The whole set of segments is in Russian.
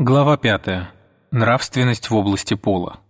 Глава 5. Нравственность в области пола.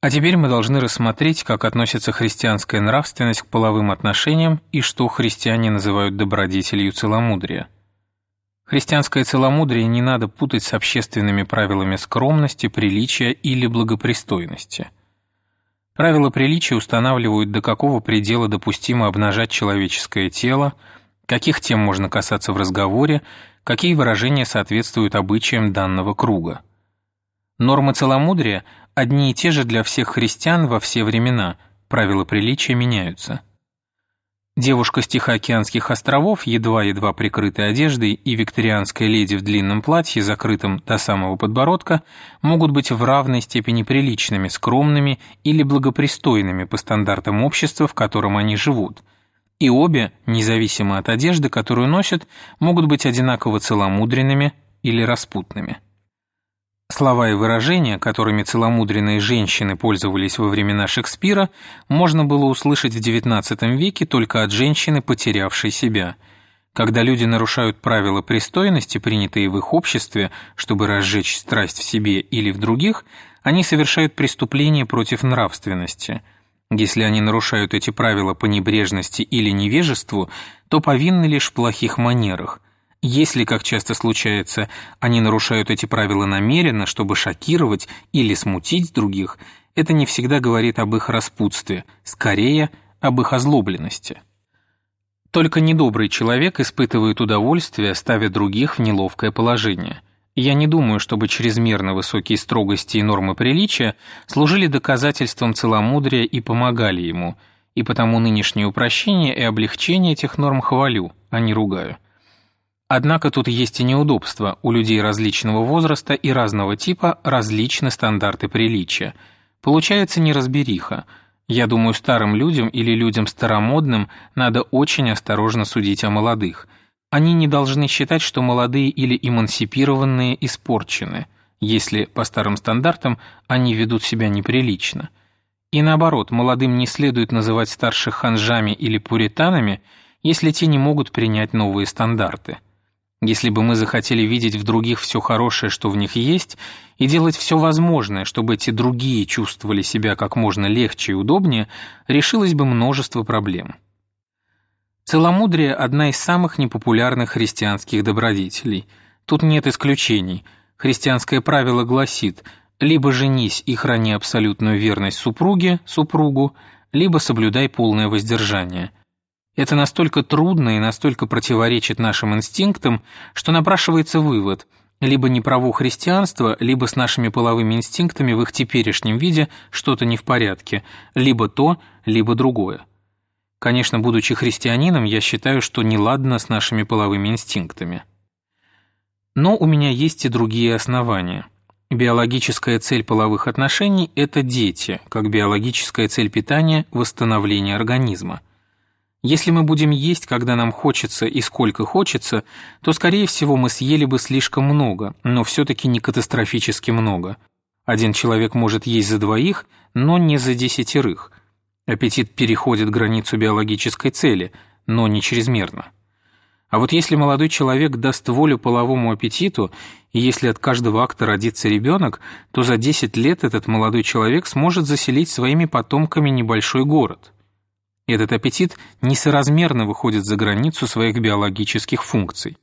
А теперь мы должны рассмотреть, как относится христианская нравственность к половым отношениям и что христиане называют добродетелью целомудрия. Христианское целомудрие не надо путать с общественными правилами скромности, приличия или благопристойности. Правила приличия устанавливают, до какого предела допустимо обнажать человеческое тело, каких тем можно касаться в разговоре, какие выражения соответствуют обычаям данного круга. Нормы целомудрия одни и те же для всех христиан во все времена, правила приличия меняются. Девушка с Тихоокеанских островов, едва-едва прикрытой одеждой, и викторианская леди в длинном платье, закрытом до самого подбородка, могут быть в равной степени приличными, скромными или благопристойными по стандартам общества, в котором они живут – и обе, независимо от одежды, которую носят, могут быть одинаково целомудренными или распутными. Слова и выражения, которыми целомудренные женщины пользовались во времена Шекспира, можно было услышать в XIX веке только от женщины, потерявшей себя. Когда люди нарушают правила пристойности, принятые в их обществе, чтобы разжечь страсть в себе или в других, они совершают преступление против нравственности – если они нарушают эти правила по небрежности или невежеству, то повинны лишь в плохих манерах. Если, как часто случается, они нарушают эти правила намеренно, чтобы шокировать или смутить других, это не всегда говорит об их распутстве, скорее об их озлобленности. Только недобрый человек испытывает удовольствие, ставя других в неловкое положение – я не думаю, чтобы чрезмерно высокие строгости и нормы приличия служили доказательством целомудрия и помогали ему, и потому нынешнее упрощение и облегчение этих норм хвалю, а не ругаю. Однако тут есть и неудобства, у людей различного возраста и разного типа различны стандарты приличия. Получается неразбериха. Я думаю, старым людям или людям старомодным надо очень осторожно судить о молодых – они не должны считать, что молодые или эмансипированные испорчены, если, по старым стандартам, они ведут себя неприлично. И наоборот, молодым не следует называть старших ханжами или пуританами, если те не могут принять новые стандарты. Если бы мы захотели видеть в других все хорошее, что в них есть, и делать все возможное, чтобы эти другие чувствовали себя как можно легче и удобнее, решилось бы множество проблем. Целомудрие – одна из самых непопулярных христианских добродетелей. Тут нет исключений. Христианское правило гласит «либо женись и храни абсолютную верность супруге, супругу, либо соблюдай полное воздержание». Это настолько трудно и настолько противоречит нашим инстинктам, что напрашивается вывод – либо не право христианства, либо с нашими половыми инстинктами в их теперешнем виде что-то не в порядке, либо то, либо другое. Конечно, будучи христианином, я считаю, что неладно с нашими половыми инстинктами. Но у меня есть и другие основания. Биологическая цель половых отношений – это дети, как биологическая цель питания – восстановление организма. Если мы будем есть, когда нам хочется и сколько хочется, то, скорее всего, мы съели бы слишком много, но все-таки не катастрофически много. Один человек может есть за двоих, но не за десятерых – Аппетит переходит границу биологической цели, но не чрезмерно. А вот если молодой человек даст волю половому аппетиту, и если от каждого акта родится ребенок, то за 10 лет этот молодой человек сможет заселить своими потомками небольшой город. Этот аппетит несоразмерно выходит за границу своих биологических функций.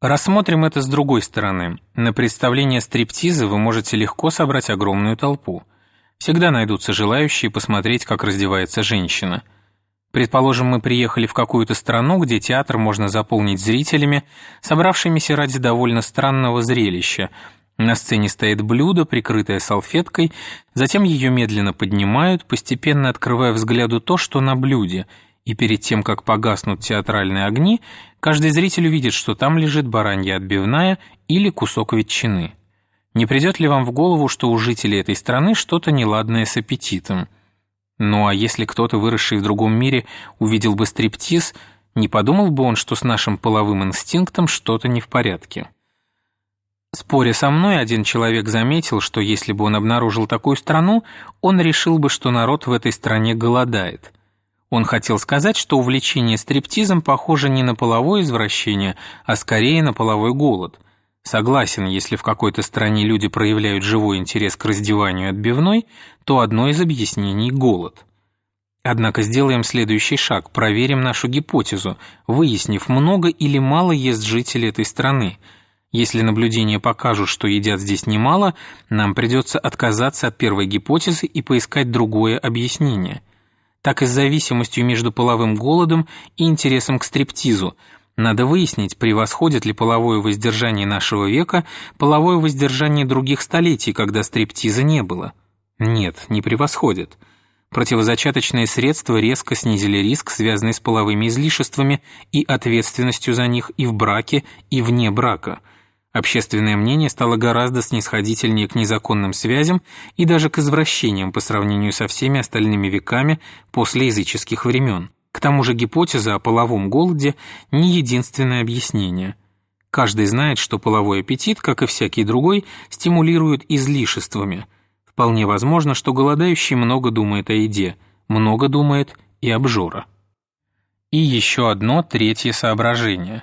Рассмотрим это с другой стороны. На представление стриптиза вы можете легко собрать огромную толпу – Всегда найдутся желающие посмотреть, как раздевается женщина. Предположим, мы приехали в какую-то страну, где театр можно заполнить зрителями, собравшимися ради довольно странного зрелища. На сцене стоит блюдо, прикрытое салфеткой, затем ее медленно поднимают, постепенно открывая взгляду то, что на блюде, и перед тем, как погаснут театральные огни, каждый зритель увидит, что там лежит баранья отбивная или кусок ветчины. Не придет ли вам в голову, что у жителей этой страны что-то неладное с аппетитом? Ну а если кто-то, выросший в другом мире, увидел бы стриптиз, не подумал бы он, что с нашим половым инстинктом что-то не в порядке? Споря со мной, один человек заметил, что если бы он обнаружил такую страну, он решил бы, что народ в этой стране голодает. Он хотел сказать, что увлечение стриптизом похоже не на половое извращение, а скорее на половой голод – Согласен, если в какой-то стране люди проявляют живой интерес к раздеванию отбивной, то одно из объяснений – голод. Однако сделаем следующий шаг, проверим нашу гипотезу, выяснив, много или мало ест жители этой страны. Если наблюдения покажут, что едят здесь немало, нам придется отказаться от первой гипотезы и поискать другое объяснение. Так и с зависимостью между половым голодом и интересом к стриптизу – надо выяснить, превосходит ли половое воздержание нашего века половое воздержание других столетий, когда стриптиза не было. Нет, не превосходит. Противозачаточные средства резко снизили риск, связанный с половыми излишествами и ответственностью за них и в браке, и вне брака. Общественное мнение стало гораздо снисходительнее к незаконным связям и даже к извращениям по сравнению со всеми остальными веками после языческих времен. К тому же гипотеза о половом голоде не единственное объяснение. Каждый знает, что половой аппетит, как и всякий другой, стимулирует излишествами. Вполне возможно, что голодающий много думает о еде, много думает и обжора. И еще одно третье соображение.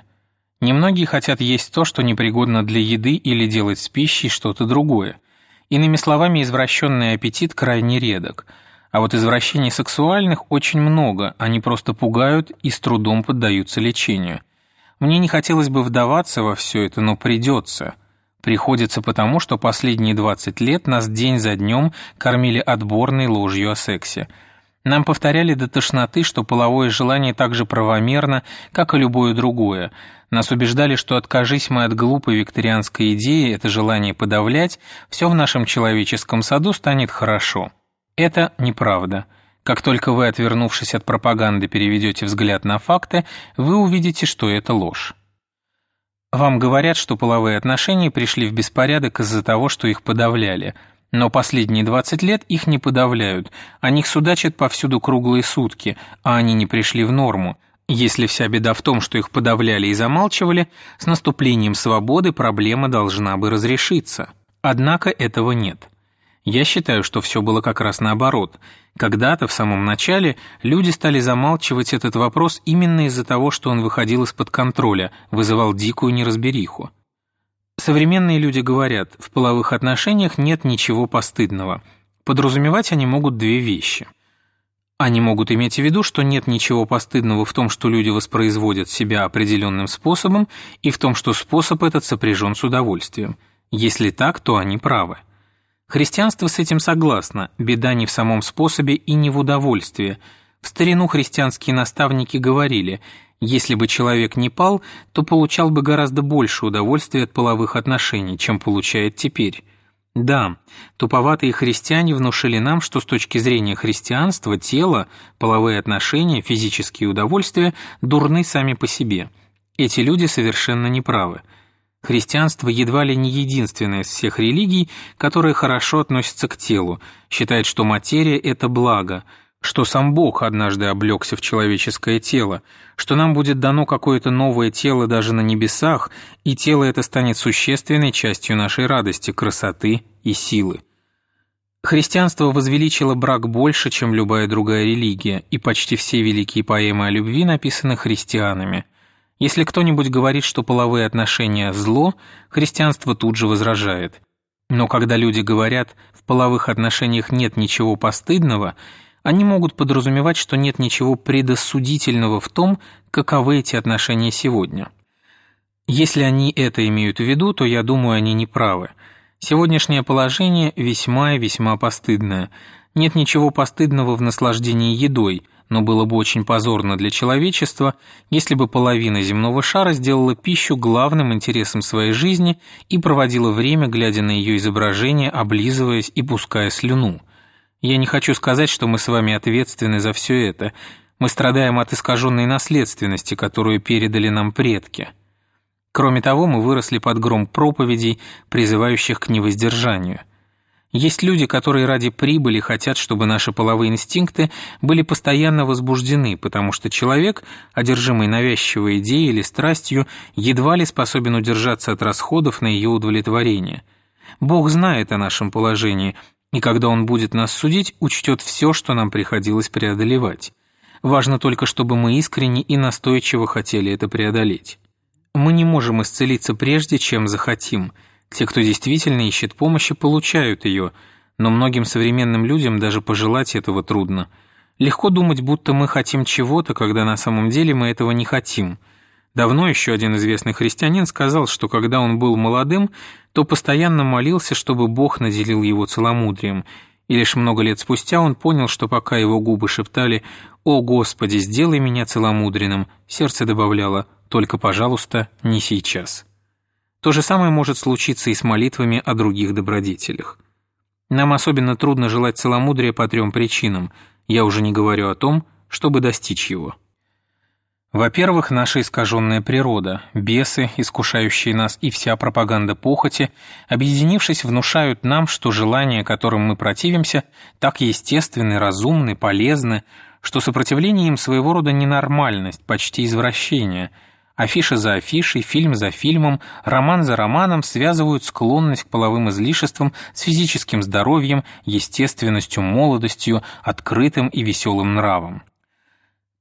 Немногие хотят есть то, что непригодно для еды или делать с пищей что-то другое. Иными словами, извращенный аппетит крайне редок – а вот извращений сексуальных очень много, они просто пугают и с трудом поддаются лечению. Мне не хотелось бы вдаваться во все это, но придется. Приходится потому, что последние 20 лет нас день за днем кормили отборной ложью о сексе. Нам повторяли до тошноты, что половое желание так же правомерно, как и любое другое. Нас убеждали, что откажись мы от глупой викторианской идеи это желание подавлять, все в нашем человеческом саду станет хорошо. Это неправда. Как только вы, отвернувшись от пропаганды, переведете взгляд на факты, вы увидите, что это ложь. Вам говорят, что половые отношения пришли в беспорядок из-за того, что их подавляли. Но последние 20 лет их не подавляют, о них судачат повсюду круглые сутки, а они не пришли в норму. Если вся беда в том, что их подавляли и замалчивали, с наступлением свободы проблема должна бы разрешиться. Однако этого нет. Я считаю, что все было как раз наоборот. Когда-то, в самом начале, люди стали замалчивать этот вопрос именно из-за того, что он выходил из-под контроля, вызывал дикую неразбериху. Современные люди говорят, в половых отношениях нет ничего постыдного. Подразумевать они могут две вещи. Они могут иметь в виду, что нет ничего постыдного в том, что люди воспроизводят себя определенным способом, и в том, что способ этот сопряжен с удовольствием. Если так, то они правы. Христианство с этим согласно, беда не в самом способе и не в удовольствии. В старину христианские наставники говорили, если бы человек не пал, то получал бы гораздо больше удовольствия от половых отношений, чем получает теперь. Да, туповатые христиане внушили нам, что с точки зрения христианства тело, половые отношения, физические удовольствия дурны сами по себе. Эти люди совершенно неправы. Христианство едва ли не единственное из всех религий, которое хорошо относится к телу, считает, что материя – это благо, что сам Бог однажды облегся в человеческое тело, что нам будет дано какое-то новое тело даже на небесах, и тело это станет существенной частью нашей радости, красоты и силы. Христианство возвеличило брак больше, чем любая другая религия, и почти все великие поэмы о любви написаны христианами – если кто-нибудь говорит, что половые отношения – зло, христианство тут же возражает. Но когда люди говорят «в половых отношениях нет ничего постыдного», они могут подразумевать, что нет ничего предосудительного в том, каковы эти отношения сегодня. Если они это имеют в виду, то я думаю, они не правы. Сегодняшнее положение весьма и весьма постыдное. Нет ничего постыдного в наслаждении едой – но было бы очень позорно для человечества, если бы половина земного шара сделала пищу главным интересом своей жизни и проводила время, глядя на ее изображение, облизываясь и пуская слюну. Я не хочу сказать, что мы с вами ответственны за все это. Мы страдаем от искаженной наследственности, которую передали нам предки. Кроме того, мы выросли под гром проповедей, призывающих к невоздержанию – есть люди, которые ради прибыли хотят, чтобы наши половые инстинкты были постоянно возбуждены, потому что человек, одержимый навязчивой идеей или страстью, едва ли способен удержаться от расходов на ее удовлетворение. Бог знает о нашем положении, и когда Он будет нас судить, учтет все, что нам приходилось преодолевать. Важно только, чтобы мы искренне и настойчиво хотели это преодолеть. Мы не можем исцелиться прежде, чем захотим. Те, кто действительно ищет помощи, получают ее, но многим современным людям даже пожелать этого трудно. Легко думать, будто мы хотим чего-то, когда на самом деле мы этого не хотим. Давно еще один известный христианин сказал, что когда он был молодым, то постоянно молился, чтобы Бог наделил его целомудрием, и лишь много лет спустя он понял, что пока его губы шептали «О Господи, сделай меня целомудренным», сердце добавляло «Только, пожалуйста, не сейчас». То же самое может случиться и с молитвами о других добродетелях. Нам особенно трудно желать целомудрия по трем причинам, я уже не говорю о том, чтобы достичь его. Во-первых, наша искаженная природа, бесы, искушающие нас, и вся пропаганда похоти, объединившись, внушают нам, что желания, которым мы противимся, так естественны, разумны, полезны, что сопротивление им своего рода ненормальность, почти извращение. Афиша за афишей, фильм за фильмом, роман за романом связывают склонность к половым излишествам с физическим здоровьем, естественностью, молодостью, открытым и веселым нравом.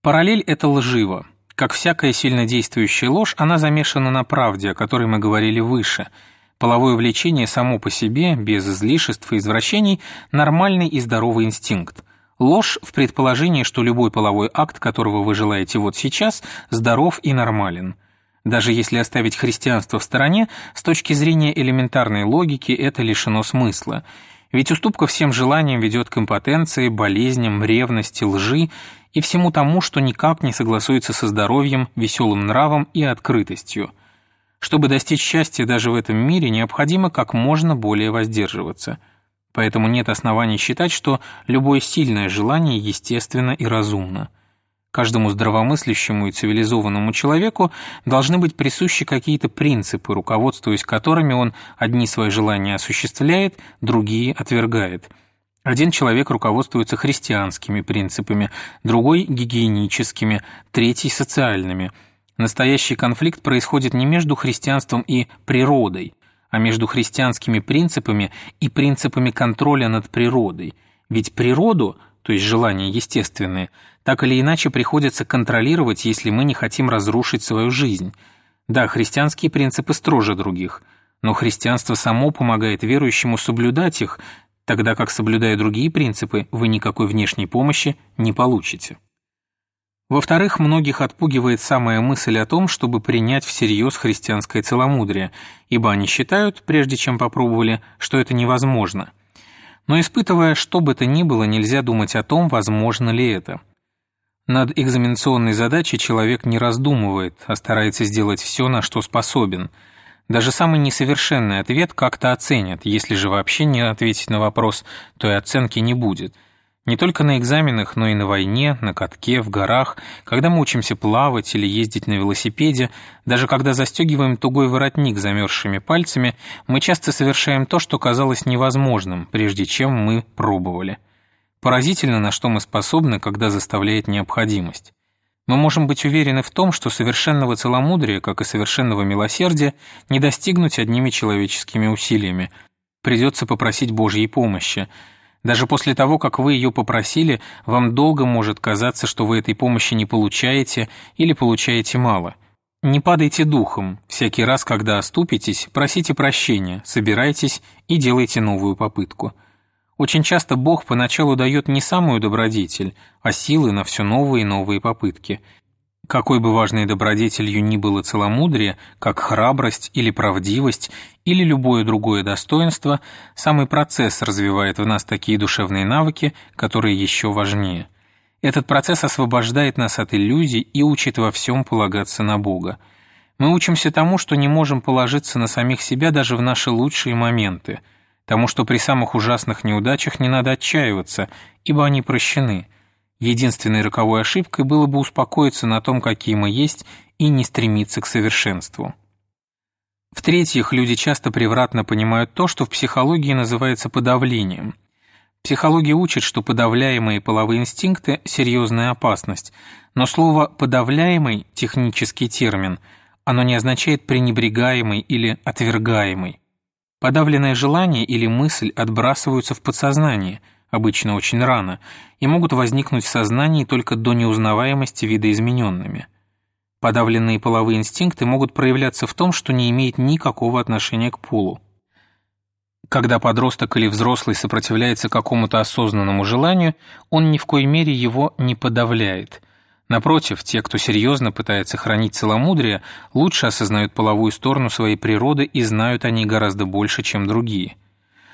Параллель это лживо. Как всякая сильнодействующая ложь, она замешана на правде, о которой мы говорили выше. Половое влечение само по себе, без излишеств и извращений, нормальный и здоровый инстинкт. Ложь в предположении, что любой половой акт, которого вы желаете вот сейчас, здоров и нормален. Даже если оставить христианство в стороне, с точки зрения элементарной логики это лишено смысла. Ведь уступка всем желаниям ведет к импотенции, болезням, ревности, лжи и всему тому, что никак не согласуется со здоровьем, веселым нравом и открытостью. Чтобы достичь счастья даже в этом мире, необходимо как можно более воздерживаться. Поэтому нет оснований считать, что любое сильное желание естественно и разумно. Каждому здравомыслящему и цивилизованному человеку должны быть присущи какие-то принципы, руководствуясь которыми он одни свои желания осуществляет, другие отвергает – один человек руководствуется христианскими принципами, другой – гигиеническими, третий – социальными. Настоящий конфликт происходит не между христианством и природой, а между христианскими принципами и принципами контроля над природой. Ведь природу, то есть желания естественные, так или иначе приходится контролировать, если мы не хотим разрушить свою жизнь. Да, христианские принципы строже других – но христианство само помогает верующему соблюдать их, тогда как, соблюдая другие принципы, вы никакой внешней помощи не получите. Во-вторых, многих отпугивает самая мысль о том, чтобы принять всерьез христианское целомудрие, ибо они считают, прежде чем попробовали, что это невозможно. Но испытывая что бы то ни было, нельзя думать о том, возможно ли это. Над экзаменационной задачей человек не раздумывает, а старается сделать все, на что способен – даже самый несовершенный ответ как-то оценят, если же вообще не ответить на вопрос, то и оценки не будет. Не только на экзаменах, но и на войне, на катке, в горах, когда мы учимся плавать или ездить на велосипеде, даже когда застегиваем тугой воротник замерзшими пальцами, мы часто совершаем то, что казалось невозможным, прежде чем мы пробовали. Поразительно, на что мы способны, когда заставляет необходимость. Мы можем быть уверены в том, что совершенного целомудрия, как и совершенного милосердия, не достигнуть одними человеческими усилиями. Придется попросить Божьей помощи. Даже после того, как вы ее попросили, вам долго может казаться, что вы этой помощи не получаете или получаете мало. Не падайте духом. Всякий раз, когда оступитесь, просите прощения, собирайтесь и делайте новую попытку. Очень часто Бог поначалу дает не самую добродетель, а силы на все новые и новые попытки. Какой бы важной добродетелью ни было целомудрие, как храбрость или правдивость, или любое другое достоинство, самый процесс развивает в нас такие душевные навыки, которые еще важнее. Этот процесс освобождает нас от иллюзий и учит во всем полагаться на Бога. Мы учимся тому, что не можем положиться на самих себя даже в наши лучшие моменты – тому, что при самых ужасных неудачах не надо отчаиваться, ибо они прощены. Единственной роковой ошибкой было бы успокоиться на том, какие мы есть, и не стремиться к совершенству. В-третьих, люди часто превратно понимают то, что в психологии называется подавлением. Психология учит, что подавляемые половые инстинкты – серьезная опасность, но слово «подавляемый» – технический термин, оно не означает «пренебрегаемый» или «отвергаемый». Подавленное желание или мысль отбрасываются в подсознание, обычно очень рано, и могут возникнуть в сознании только до неузнаваемости видоизмененными. Подавленные половые инстинкты могут проявляться в том, что не имеет никакого отношения к полу. Когда подросток или взрослый сопротивляется какому-то осознанному желанию, он ни в коей мере его не подавляет. Напротив, те, кто серьезно пытается хранить целомудрие, лучше осознают половую сторону своей природы и знают о ней гораздо больше, чем другие.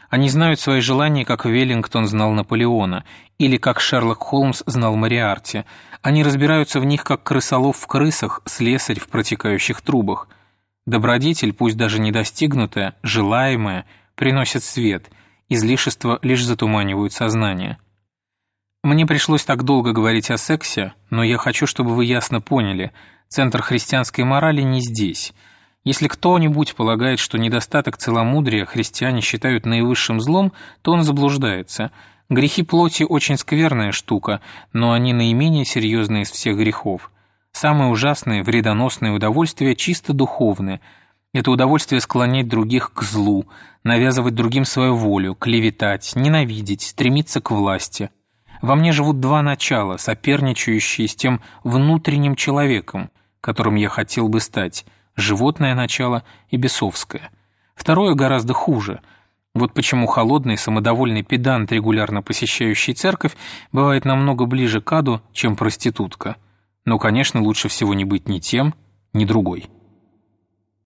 Они знают свои желания, как Веллингтон знал Наполеона, или как Шерлок Холмс знал Мариарти. Они разбираются в них, как крысолов в крысах, слесарь в протекающих трубах. Добродетель, пусть даже недостигнутая, желаемая – приносят свет, излишества лишь затуманивают сознание. Мне пришлось так долго говорить о сексе, но я хочу, чтобы вы ясно поняли, центр христианской морали не здесь. Если кто-нибудь полагает, что недостаток целомудрия христиане считают наивысшим злом, то он заблуждается. Грехи плоти очень скверная штука, но они наименее серьезные из всех грехов. Самые ужасные, вредоносные удовольствия чисто духовные – это удовольствие склонять других к злу, навязывать другим свою волю, клеветать, ненавидеть, стремиться к власти. Во мне живут два начала, соперничающие с тем внутренним человеком, которым я хотел бы стать, животное начало и бесовское. Второе гораздо хуже. Вот почему холодный, самодовольный педант, регулярно посещающий церковь, бывает намного ближе к аду, чем проститутка. Но, конечно, лучше всего не быть ни тем, ни другой.